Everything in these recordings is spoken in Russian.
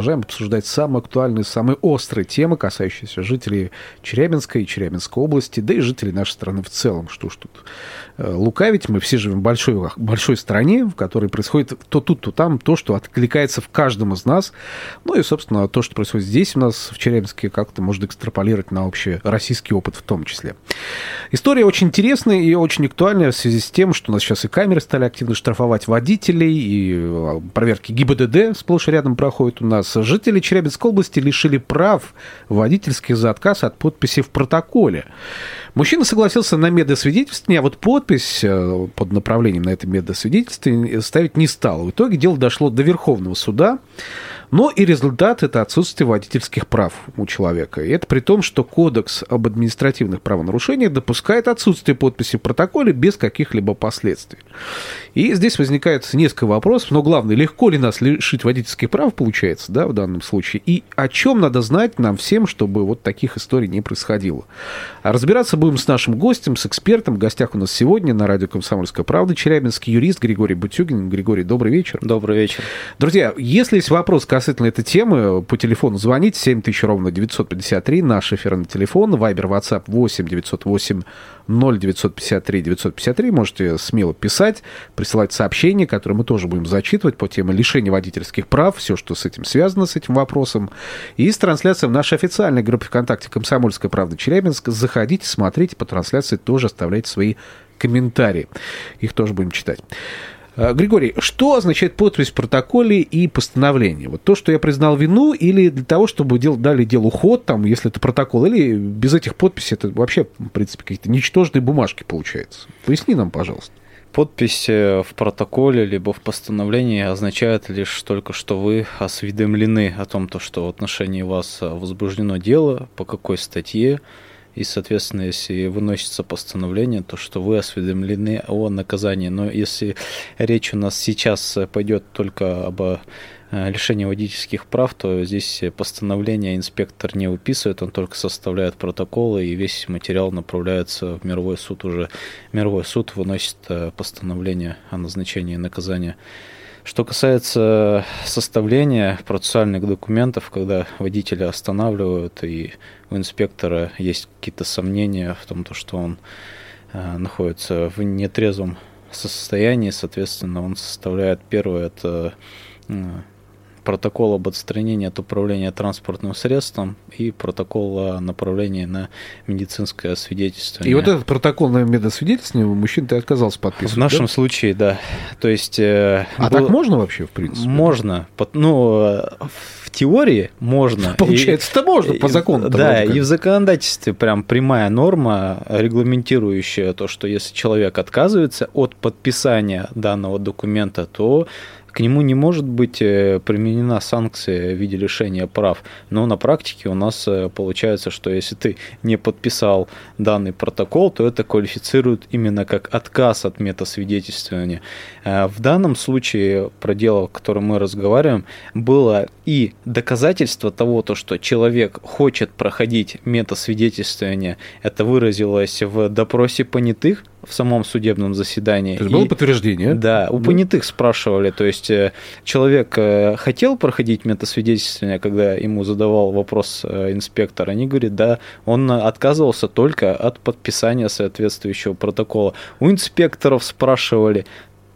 Продолжаем обсуждать самые актуальные, самые острые темы, касающиеся жителей Челябинской и Челябинской области, да и жителей нашей страны в целом. Что ж тут э, лукавить, мы все живем в большой, большой стране, в которой происходит то тут, то там, то, что откликается в каждом из нас. Ну и, собственно, то, что происходит здесь у нас, в Челябинске, как-то может экстраполировать на общий российский опыт в том числе. История очень интересная и очень актуальная в связи с тем, что у нас сейчас и камеры стали активно штрафовать водителей, и э, проверки ГИБДД сплошь и рядом проходят у нас. Жители Челябинской области лишили прав водительских за отказ от подписи в протоколе. Мужчина согласился на медосвидетельствование, а вот подпись э, под направлением на это медосвидетельствование ставить не стал. В итоге дело дошло до Верховного суда. Но и результат – это отсутствие водительских прав у человека. И это при том, что Кодекс об административных правонарушениях допускает отсутствие подписи в протоколе без каких-либо последствий. И здесь возникает несколько вопросов, но главное, легко ли нас лишить водительских прав, получается, да, в данном случае, и о чем надо знать нам всем, чтобы вот таких историй не происходило. А разбираться будем с нашим гостем, с экспертом. В гостях у нас сегодня на радио «Комсомольская правда» челябинский юрист Григорий Бутюгин. Григорий, добрый вечер. Добрый вечер. Друзья, если есть вопрос касательно этой темы, по телефону звоните 7000 ровно 953, наш эфирный телефон, Вайбер, WhatsApp 8 908 0953 953. Можете смело писать, присылать сообщения, которые мы тоже будем зачитывать по теме лишения водительских прав, все, что с этим связано, с этим вопросом. И с трансляцией в нашей официальной группе ВКонтакте «Комсомольская правда Челябинск». Заходите, смотрите по трансляции, тоже оставляйте свои комментарии. Их тоже будем читать. Э, Григорий, что означает подпись в протоколе и постановление? Вот то, что я признал вину, или для того, чтобы дел, дали делу ход, там, если это протокол, или без этих подписей это вообще, в принципе, какие-то ничтожные бумажки получается? Поясни нам, пожалуйста. Подпись э, в протоколе либо в постановлении означает лишь только, что вы осведомлены о том, то, что в отношении вас возбуждено дело, по какой статье, и, соответственно, если выносится постановление, то что вы осведомлены о наказании. Но если речь у нас сейчас пойдет только об э, лишении водительских прав, то здесь постановление инспектор не выписывает, он только составляет протоколы, и весь материал направляется в мировой суд уже. Мировой суд выносит э, постановление о назначении наказания. Что касается составления процессуальных документов, когда водителя останавливают и у инспектора есть какие-то сомнения в том, что он э, находится в нетрезвом состоянии, соответственно, он составляет первое это протокол об отстранении от управления транспортным средством и протокол о направлении на медицинское свидетельствование. И вот этот протокол на медосвидетельствование мужчина ты отказался подписывать? В нашем да? случае, да. То есть... Э, а был... так можно вообще, в принципе? Можно. Ну, в теории можно. Получается, это можно по закону. Да, и в законодательстве прям прямая норма, регламентирующая то, что если человек отказывается от подписания данного документа, то к нему не может быть э, применена санкция в виде лишения прав. Но на практике у нас э, получается, что если ты не подписал данный протокол, то это квалифицирует именно как отказ от метасвидетельствования. Э, в данном случае про дело, о котором мы разговариваем, было и доказательство того, то, что человек хочет проходить метасвидетельствование. Это выразилось в допросе понятых, в самом судебном заседании. То есть было и, подтверждение? Да, у понятых спрашивали, то есть э, человек э, хотел проходить метасвидетельствование, когда ему задавал вопрос э, инспектор, они говорят, да, он отказывался только от подписания соответствующего протокола. У инспекторов спрашивали,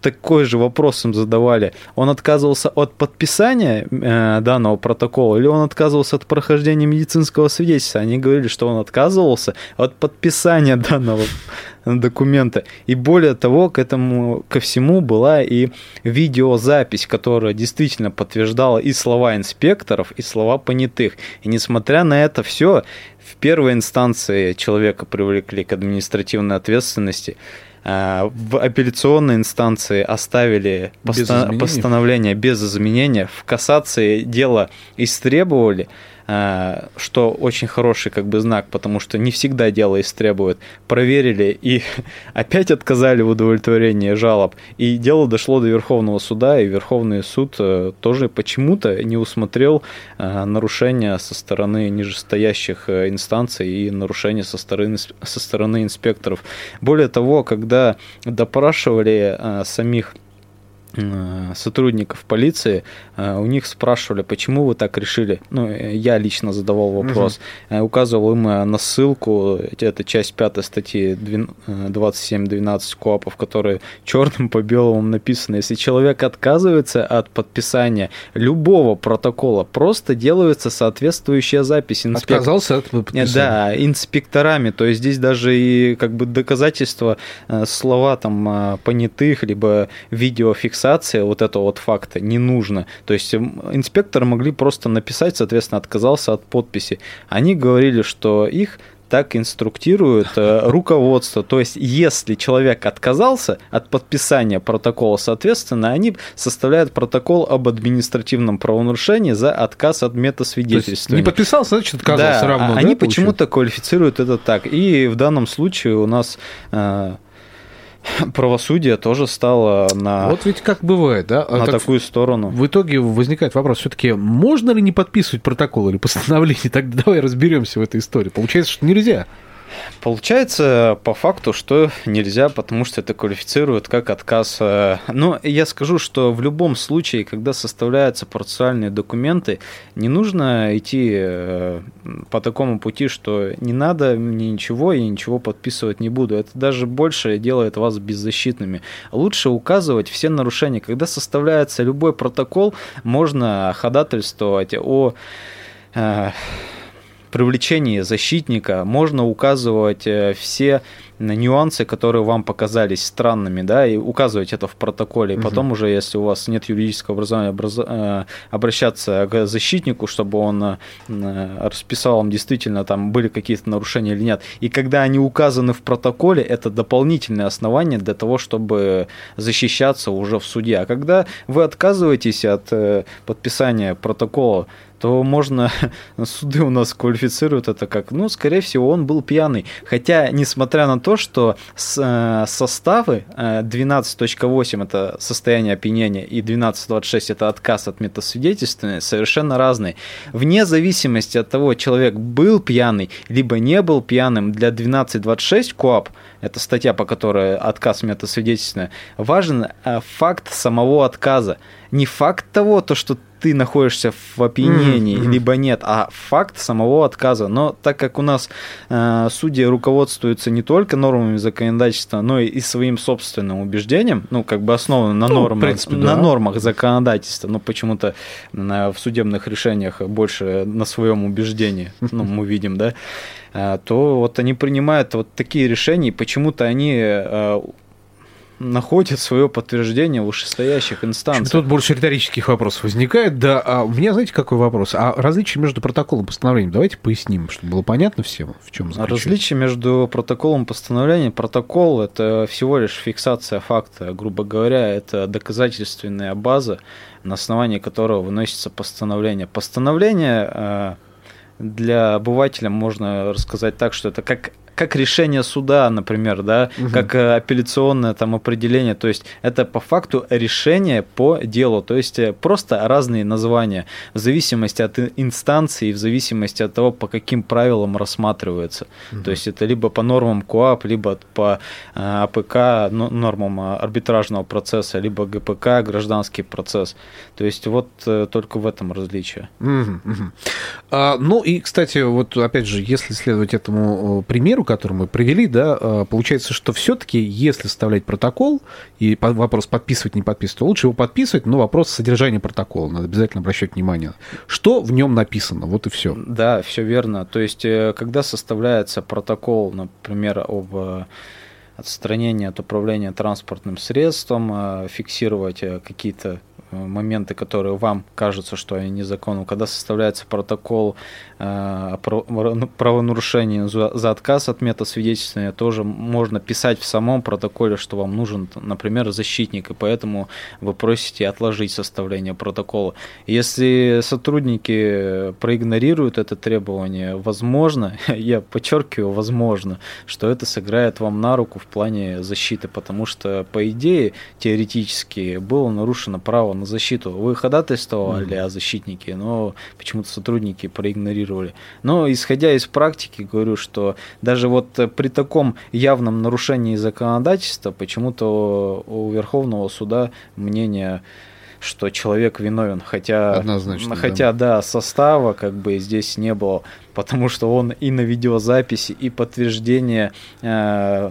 такой же вопрос им задавали. Он отказывался от подписания э, данного протокола или он отказывался от прохождения медицинского свидетельства? Они говорили, что он отказывался от подписания данного документа. И более того, к этому, ко всему была и видеозапись, которая действительно подтверждала и слова инспекторов, и слова понятых. И несмотря на это все, в первой инстанции человека привлекли к административной ответственности. А, в апелляционной инстанции оставили без поста- постановление без изменения, в кассации дело истребовали, что очень хороший как бы знак, потому что не всегда дело истребует. Проверили и опять отказали в удовлетворении жалоб. И дело дошло до Верховного суда, и Верховный суд э, тоже почему-то не усмотрел нарушения со стороны нижестоящих инстанций и нарушения со стороны, со стороны инспекторов. Более того, когда допрашивали самих Э, сотрудников полиции, э, у них спрашивали, почему вы так решили. Ну, я лично задавал вопрос, угу. указывал им на ссылку, это часть 5 статьи 27.12 КОАПов, которые черным по белому написано. Если человек отказывается от подписания любого протокола, просто делается соответствующая запись. Инспек... Отказался от подписания. Да, инспекторами. То есть здесь даже и как бы доказательства, слова там понятых, либо видеофиксации фиксация вот этого вот факта не нужно. То есть инспекторы могли просто написать, соответственно, отказался от подписи. Они говорили, что их так инструктирует э, руководство. То есть, если человек отказался от подписания протокола, соответственно, они составляют протокол об административном правонарушении за отказ от метасвидетельствования. Не подписался, значит, отказался да, равно. Они да, почему-то квалифицируют это так. И в данном случае у нас э, правосудие тоже стало на вот ведь как бывает, да, на так такую сторону. В итоге возникает вопрос: все-таки можно ли не подписывать протокол или постановление? Тогда давай разберемся в этой истории. Получается, что нельзя. Получается по факту, что нельзя, потому что это квалифицирует как отказ. Э, но я скажу, что в любом случае, когда составляются процессуальные документы, не нужно идти э, по такому пути, что не надо мне ничего, я ничего подписывать не буду. Это даже больше делает вас беззащитными. Лучше указывать все нарушения. Когда составляется любой протокол, можно ходатайствовать о э, привлечении защитника можно указывать э, все нюансы, которые вам показались странными, да, и указывать это в протоколе. И угу. потом уже, если у вас нет юридического образования, образ... Э, обращаться к защитнику, чтобы он э, расписал вам действительно там были какие-то нарушения или нет. И когда они указаны в протоколе, это дополнительное основание для того, чтобы защищаться уже в суде. А когда вы отказываетесь от подписания протокола, то можно, суды у нас квалифицируют это как, ну, скорее всего, он был пьяный. Хотя, несмотря на то, что э, составы 12.8 э, это состояние опьянения и 12.26 это отказ от метасвидетельствования совершенно разные. Вне зависимости от того, человек был пьяный, либо не был пьяным, для 12.26 КОАП, это статья, по которой отказ метасвидетельствования, важен э, факт самого отказа. Не факт того, то, что ты находишься в опьянении, mm-hmm. либо нет, а факт самого отказа. Но так как у нас э, судьи руководствуются не только нормами законодательства, но и, и своим собственным убеждением, ну, как бы основаны на, ну, нормах, принципе, на да. нормах законодательства, но почему-то э, в судебных решениях больше на своем убеждении, ну, мы видим, да, э, то вот они принимают вот такие решения, и почему-то они находят свое подтверждение в вышестоящих инстанциях. Тут больше риторических вопросов возникает. Да, а у меня, знаете, какой вопрос? А различие между протоколом и постановлением, давайте поясним, чтобы было понятно всем, в чем заключается. Различие между протоколом и постановлением. Протокол – это всего лишь фиксация факта, грубо говоря, это доказательственная база, на основании которого выносится постановление. Постановление э, для обывателя можно рассказать так, что это как как решение суда, например, да, угу. как э, апелляционное там определение, то есть это по факту решение по делу, то есть э, просто разные названия в зависимости от инстанции, в зависимости от того, по каким правилам рассматривается. Угу. То есть это либо по нормам КОАП, либо по э, АПК, нормам арбитражного процесса, либо ГПК, гражданский процесс. То есть вот только в этом различие. Угу, угу. А, ну и, кстати, вот опять же, если следовать этому примеру, который мы привели, да, а, получается, что все-таки, если составлять протокол, и вопрос подписывать, не подписывать, то лучше его подписывать, но вопрос содержания протокола, надо обязательно обращать внимание. Что в нем написано, вот и все. Да, все верно. То есть, э, когда составляется протокол, например, об э, отстранении от управления транспортным средством, э, фиксировать какие-то моменты, которые вам кажутся, что они незаконны. Когда составляется протокол э, о правонарушении за, за отказ от метасвидетельствования, тоже можно писать в самом протоколе, что вам нужен, например, защитник, и поэтому вы просите отложить составление протокола. Если сотрудники проигнорируют это требование, возможно, я подчеркиваю, возможно, что это сыграет вам на руку в плане защиты, потому что, по идее, теоретически было нарушено право на защиту. Вы ходатайствовали mm-hmm. о защитнике, но почему-то сотрудники проигнорировали. Но, исходя из практики, говорю, что даже вот при таком явном нарушении законодательства, почему-то у Верховного суда мнение что человек виновен, хотя, Однозначно, хотя да. да, состава как бы здесь не было, потому что он и на видеозаписи, и подтверждение э,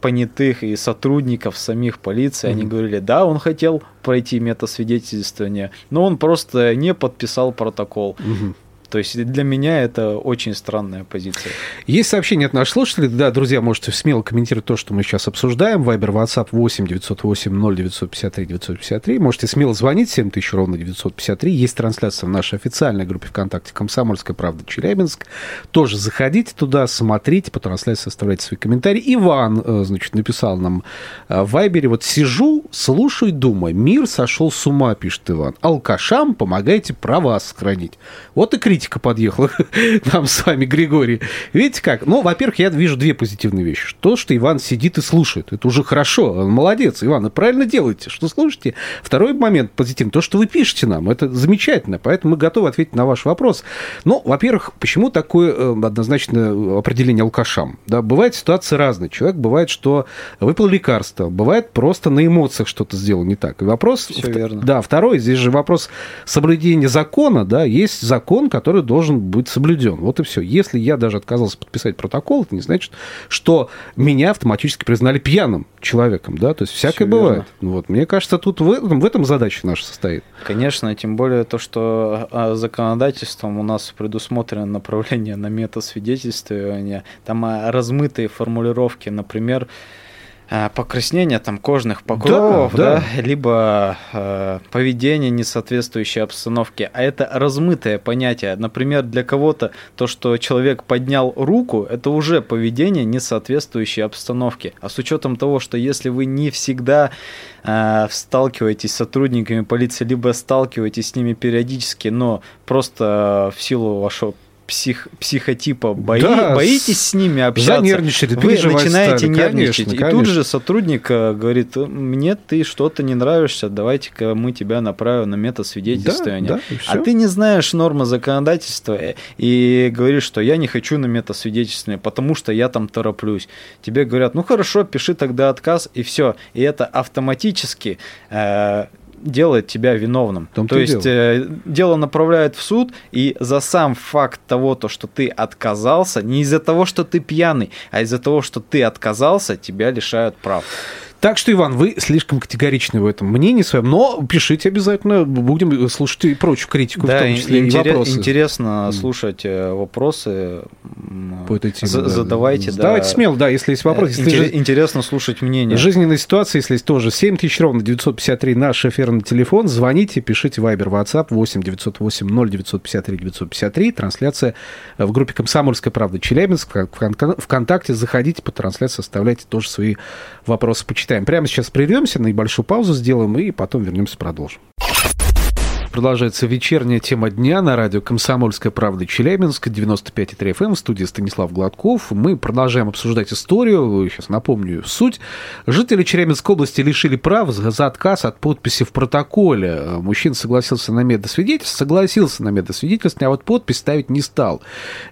понятых и сотрудников самих полиции, mm-hmm. они говорили, да, он хотел пройти метасвидетельствование, но он просто не подписал протокол. Mm-hmm. То есть для меня это очень странная позиция. Есть сообщение от наших слушателей. Да, друзья, можете смело комментировать то, что мы сейчас обсуждаем. Вайбер, WhatsApp 8 908 0 953 953. Можете смело звонить 7000 ровно 953. Есть трансляция в нашей официальной группе ВКонтакте «Комсомольская правда Челябинск». Тоже заходите туда, смотрите, по трансляции оставляйте свои комментарии. Иван, э, значит, написал нам э, в Вайбере. Вот сижу, слушаю, думаю. Мир сошел с ума, пишет Иван. Алкашам помогайте права сохранить. Вот и критика критика подъехала нам с вами, Григорий. Видите как? Ну, во-первых, я вижу две позитивные вещи. То, что Иван сидит и слушает. Это уже хорошо. Он молодец, Иван, вы правильно делаете, что слушаете. Второй момент позитивный. То, что вы пишете нам, это замечательно. Поэтому мы готовы ответить на ваш вопрос. Ну, во-первых, почему такое э, однозначное определение алкашам? Да, бывает ситуации разные. Человек бывает, что выпил лекарство, бывает просто на эмоциях что-то сделал не так. И вопрос... Все верно. Да, второй, здесь же вопрос соблюдения закона, да, есть закон, который который должен быть соблюден. Вот и все. Если я даже отказался подписать протокол, это не значит, что меня автоматически признали пьяным человеком, да, то есть всякое все бывает. Верно. Вот. Мне кажется, тут в этом, в этом задача наша состоит. Конечно, тем более то, что а, законодательством у нас предусмотрено направление на метасвидетельствование, там а, размытые формулировки, например, Э, покраснение там кожных покровов, да, да. да либо э, поведение, не соответствующее обстановке. А это размытое понятие. Например, для кого-то то, что человек поднял руку, это уже поведение, не соответствующее обстановке. А с учетом того, что если вы не всегда э, сталкиваетесь с сотрудниками полиции, либо сталкиваетесь с ними периодически, но просто в силу вашего псих, психотипа бои, да, боитесь с ними общаться, занервничали, вы начинаете стали. нервничать. Конечно, и тут же сотрудник э, говорит, мне ты что-то не нравишься, давайте-ка мы тебя направим на метасвидетельствование. Да, да, а ты не знаешь нормы законодательства э, и говоришь, что я не хочу на метасвидетельствование, потому что я там тороплюсь. Тебе говорят, ну хорошо, пиши тогда отказ, и все. И это автоматически э, делает тебя виновным. Том то есть дело. Э, дело направляют в суд, и за сам факт того, то, что ты отказался, не из-за того, что ты пьяный, а из-за того, что ты отказался, тебя лишают прав. Так что, Иван, вы слишком категоричны в этом мнении своем, но пишите обязательно, будем слушать и прочую критику, да, в том числе интерес, и вопросы. Интересно слушать э, вопросы, по этой теме, да. задавайте. Да. Давайте смело, да, если есть вопросы. Если Интерес, же... Интересно слушать мнение. Жизненная ситуация, если есть тоже 7 тысяч ровно 953 наш эфирный телефон, звоните, пишите Viber, WhatsApp 8 908 0 953 953, трансляция в группе «Комсомольская правда» Челябинск, ВКонтакте, заходите по трансляции, оставляйте тоже свои вопросы, почитайте почитаем. Прямо сейчас прервемся, небольшую паузу сделаем и потом вернемся, продолжим. Продолжается вечерняя тема дня на радио «Комсомольская правда» Челябинск, 95,3 FM, в студии Станислав Гладков. Мы продолжаем обсуждать историю, сейчас напомню суть. Жители Челябинской области лишили прав за отказ от подписи в протоколе. Мужчина согласился на медосвидетельство, согласился на медосвидетельство, а вот подпись ставить не стал.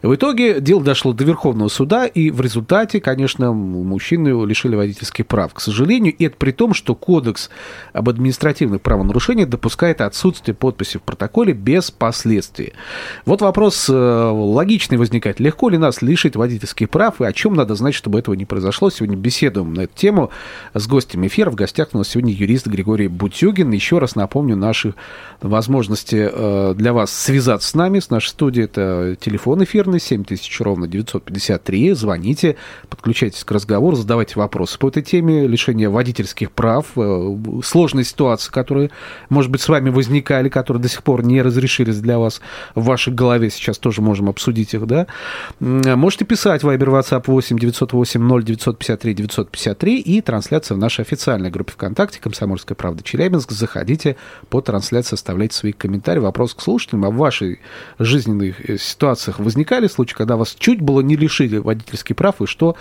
В итоге дело дошло до Верховного суда, и в результате, конечно, мужчины лишили водительских прав. К сожалению, и это при том, что Кодекс об административных правонарушениях допускает отсутствие подписи подписи в протоколе без последствий. Вот вопрос э, логичный возникает. Легко ли нас лишить водительских прав и о чем надо знать, чтобы этого не произошло? Сегодня беседуем на эту тему с гостем эфира. В гостях у нас сегодня юрист Григорий Бутюгин. Еще раз напомню наши возможности э, для вас связаться с нами, с нашей студией. Это телефон эфирный 7000 ровно 953. Звоните, подключайтесь к разговору, задавайте вопросы по этой теме лишения водительских прав, э, сложные ситуации, которые, может быть, с вами возникали, которые до сих пор не разрешились для вас в вашей голове. Сейчас тоже можем обсудить их, да. Можете писать Viber WhatsApp 8 908 0 953 953 и трансляция в нашей официальной группе ВКонтакте «Комсомольская правда Челябинск». Заходите по трансляции, оставляйте свои комментарии, вопрос к слушателям. А в вашей жизненных э, ситуациях возникали случаи, когда вас чуть было не лишили водительских прав, и что,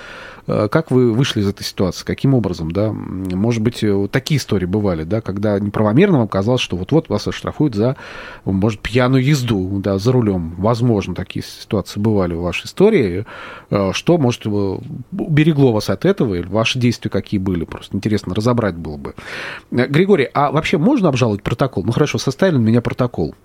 как вы вышли из этой ситуации, каким образом, да? Может быть, вот такие истории бывали, да, когда неправомерно вам казалось, что вот-вот вас оштрафуют за, может, пьяную езду, да, за рулем. Возможно, такие ситуации бывали в вашей истории. Э, что, может, уберегло вас от этого, или ваши действия какие были? Просто интересно разобрать было бы. Григорий, а вообще можно обжаловать протокол? Ну, хорошо, составили на меня протокол.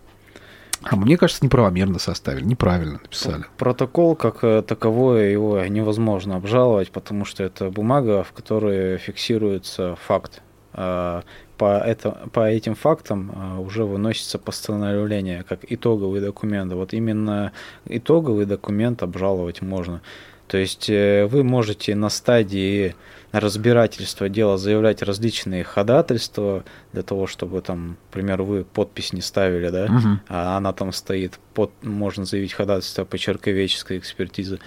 А мне кажется, неправомерно составили, неправильно написали. Протокол как э, таковой его невозможно обжаловать, потому что это бумага, в которой фиксируется факт. А, по, это, по этим фактам а, уже выносится постановление как итоговый документ. Вот именно итоговый документ обжаловать можно. То есть э, вы можете на стадии разбирательства дела заявлять различные ходатайства для того, чтобы там, к примеру, вы подпись не ставили, да, угу. а она там стоит, под, можно заявить ходатайство по черковеческой экспертизе,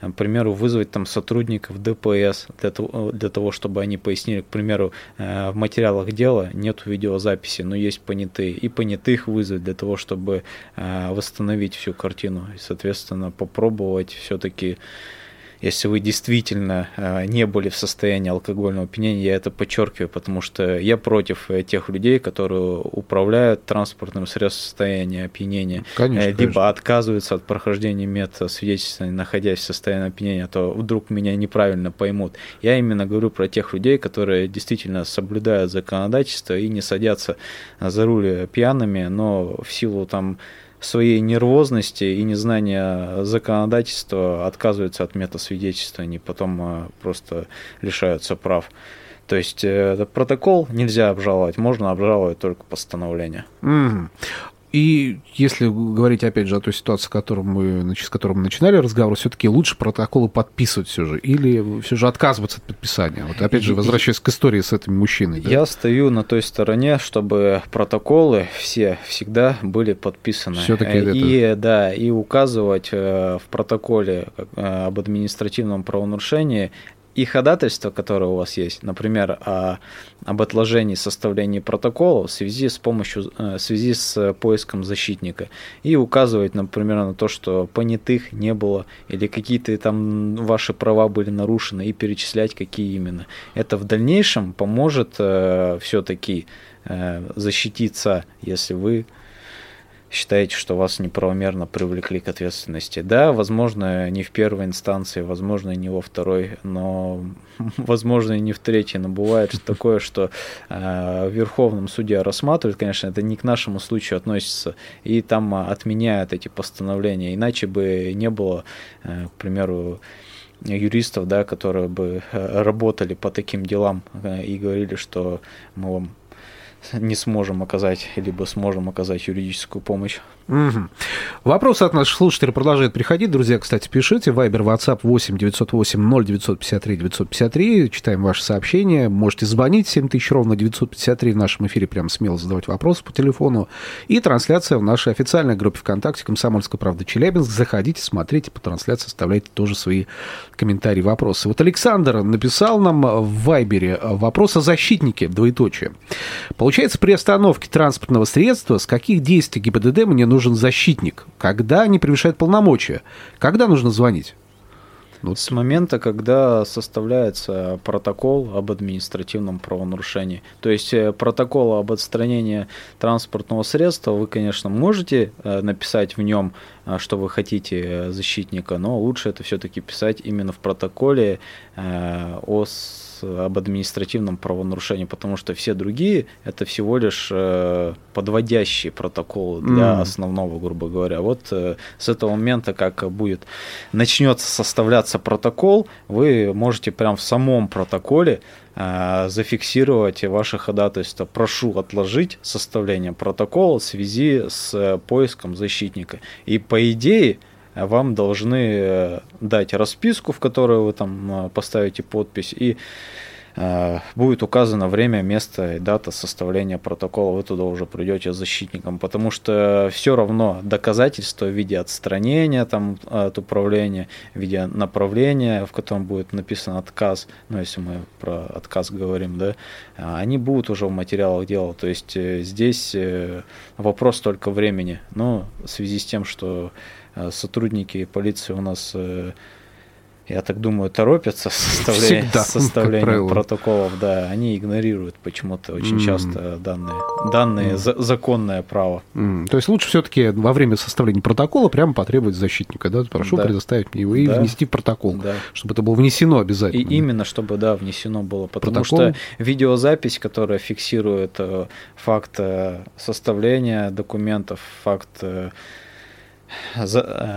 к примеру, вызвать там сотрудников ДПС для того, для того, чтобы они пояснили, к примеру, э, в материалах дела нет видеозаписи, но есть понятые, и понятых вызвать для того, чтобы э, восстановить всю картину и, соответственно, попробовать все-таки если вы действительно э, не были в состоянии алкогольного опьянения, я это подчеркиваю, потому что я против э, тех людей, которые управляют транспортным средством в состоянии опьянения, конечно, либо конечно. отказываются от прохождения метода свидетельствования, находясь в состоянии опьянения, а то вдруг меня неправильно поймут. Я именно говорю про тех людей, которые действительно соблюдают законодательство и не садятся за руль пьяными, но в силу там своей нервозности и незнания законодательства отказываются от метасвидетельствования, потом э, просто лишаются прав. То есть э, протокол нельзя обжаловать, можно обжаловать только постановление. Mm. И если говорить, опять же, о той ситуации, которую мы, с которой мы начинали разговор, все-таки лучше протоколы подписывать все же, или все же отказываться от подписания? Вот опять же, возвращаясь к истории с этим мужчиной. Да? Я стою на той стороне, чтобы протоколы все всегда были подписаны. Все-таки и, это... да, и указывать э, в протоколе э, об административном правонарушении и ходатайство, которое у вас есть, например, о, об отложении составления протокола в связи с помощью, э, в связи с поиском защитника, и указывать, например, на то, что понятых не было или какие-то там ваши права были нарушены, и перечислять, какие именно. Это в дальнейшем поможет э, все-таки э, защититься, если вы считаете, что вас неправомерно привлекли к ответственности. Да, возможно, не в первой инстанции, возможно, не во второй, но возможно и не в третьей, но бывает такое, что э, в Верховном суде рассматривают, конечно, это не к нашему случаю относится, и там отменяют эти постановления, иначе бы не было, э, к примеру, юристов, да, которые бы работали по таким делам и говорили, что мы вам не сможем оказать, либо сможем оказать юридическую помощь. Угу. Вопросы от наших слушателей продолжают приходить. Друзья, кстати, пишите. Вайбер, WhatsApp 8 908 0 953 953. Читаем ваши сообщения. Можете звонить 7000 ровно 953 в нашем эфире. Прям смело задавать вопросы по телефону. И трансляция в нашей официальной группе ВКонтакте «Комсомольская правда Челябинск». Заходите, смотрите по трансляции, оставляйте тоже свои комментарии, вопросы. Вот Александр написал нам в Вайбере вопрос о защитнике, двоеточие. Получается, при остановке транспортного средства с каких действий ГИБДД мне нужен защитник? Когда они превышают полномочия? Когда нужно звонить? Ну, с момента, когда составляется протокол об административном правонарушении. То есть э, протокол об отстранении транспортного средства вы, конечно, можете э, написать в нем, э, что вы хотите защитника, но лучше это все-таки писать именно в протоколе о об административном правонарушении, потому что все другие это всего лишь э, подводящие протоколы для mm. основного, грубо говоря. Вот э, с этого момента, как будет начнется составляться протокол, вы можете прям в самом протоколе э, зафиксировать ваше ходатайство. Прошу отложить составление протокола в связи с поиском защитника. И по идее вам должны э, дать расписку, в которой вы там э, поставите подпись, и э, будет указано время, место и дата составления протокола, вы туда уже придете защитником, потому что все равно доказательства в виде отстранения там, от управления, в виде направления, в котором будет написан отказ, ну если мы про отказ говорим, да, они будут уже в материалах дела, то есть здесь вопрос только времени, но в связи с тем, что сотрудники полиции у нас, э, я так думаю, торопятся с составлением, Всегда, составлением протоколов, да, они игнорируют почему-то очень mm. часто данные, данные mm. за, законное право. Mm. То есть лучше все-таки во время составления протокола прямо потребовать защитника, да, прошу да. предоставить мне его и да. внести в протокол, да. чтобы это было внесено обязательно. И именно, чтобы, да, внесено было, потому протокол. что видеозапись, которая фиксирует э, факт составления документов, факт Э,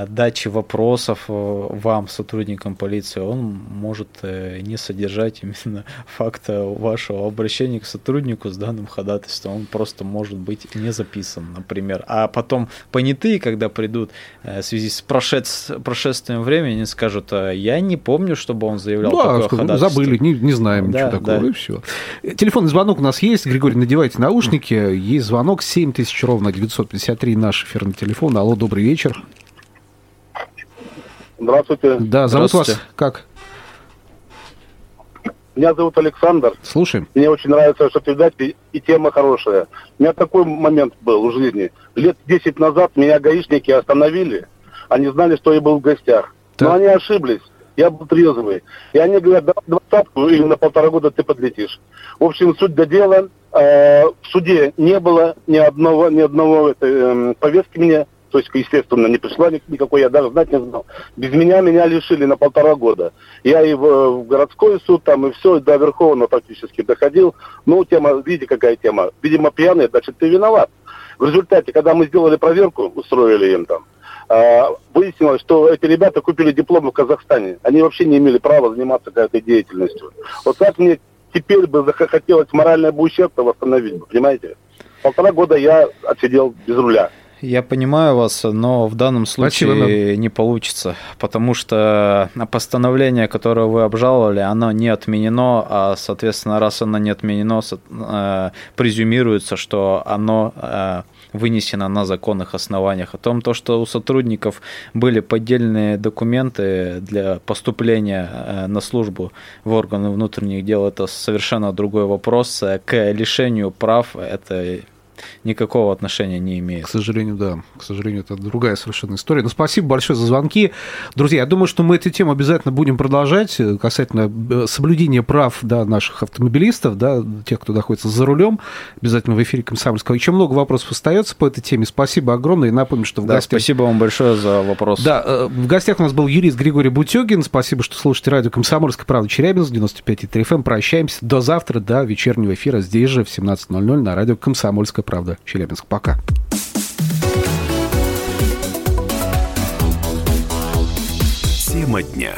дачи вопросов э, вам, сотрудникам полиции, он может э, не содержать именно факта вашего обращения к сотруднику с данным ходатайством. Он просто может быть не записан, например. А потом понятые, когда придут в связи с прошед... прошествием времени, они скажут, «А я не помню, чтобы он заявлял да, такое скажу, ходатайство. Забыли, не, не знаем да, ничего такого, да. и все. Телефонный звонок у нас есть. Григорий, надевайте наушники. Есть звонок 7000 ровно 953 наш эфирный телефон. Алло, добрый вечер. Здравствуйте. Да, зовут вас как? Меня зовут Александр. Слушаем. Мне очень нравится, что передача и тема хорошая. У меня такой момент был в жизни. Лет 10 назад меня гаишники остановили. Они знали, что я был в гостях. Так. Но они ошиблись. Я был трезвый. И они говорят, давай двадцатку или на полтора года ты подлетишь. В общем, суть до дела. Э, в суде не было ни одного, ни одного этой, э, повестки мне то есть, естественно, не пришла никакой, я даже знать не знал. Без меня меня лишили на полтора года. Я и в, в городской суд там, и все, до Верховного практически доходил. Ну, тема, видите, какая тема. Видимо, пьяный, значит, ты виноват. В результате, когда мы сделали проверку, устроили им там, а, выяснилось, что эти ребята купили дипломы в Казахстане. Они вообще не имели права заниматься какой-то деятельностью. Вот как мне теперь бы захотелось моральное бы ущерб восстановить, понимаете? Полтора года я отсидел без руля. Я понимаю вас, но в данном случае Спасибо, не получится, потому что постановление, которое вы обжаловали, оно не отменено, а, соответственно, раз оно не отменено, э, презюмируется, что оно э, вынесено на законных основаниях. О том, то, что у сотрудников были поддельные документы для поступления э, на службу в органы внутренних дел, это совершенно другой вопрос. К лишению прав это никакого отношения не имеет. К сожалению, да. К сожалению, это другая совершенно история. Но спасибо большое за звонки. Друзья, я думаю, что мы эту тему обязательно будем продолжать э, касательно э, соблюдения прав да, наших автомобилистов, да, тех, кто находится за рулем. Обязательно в эфире Комсомольского. Еще много вопросов остается по этой теме. Спасибо огромное. И напомню, что в да, гостях... спасибо вам большое за вопрос. Да, э, в гостях у нас был юрист Григорий Бутегин. Спасибо, что слушаете радио Комсомольская правда Челябинск, 95,3 FM. Эм. Прощаемся до завтра, до вечернего эфира здесь же в 17.00 на радио Комсомольская правда Челябинск. Пока. Тема дня.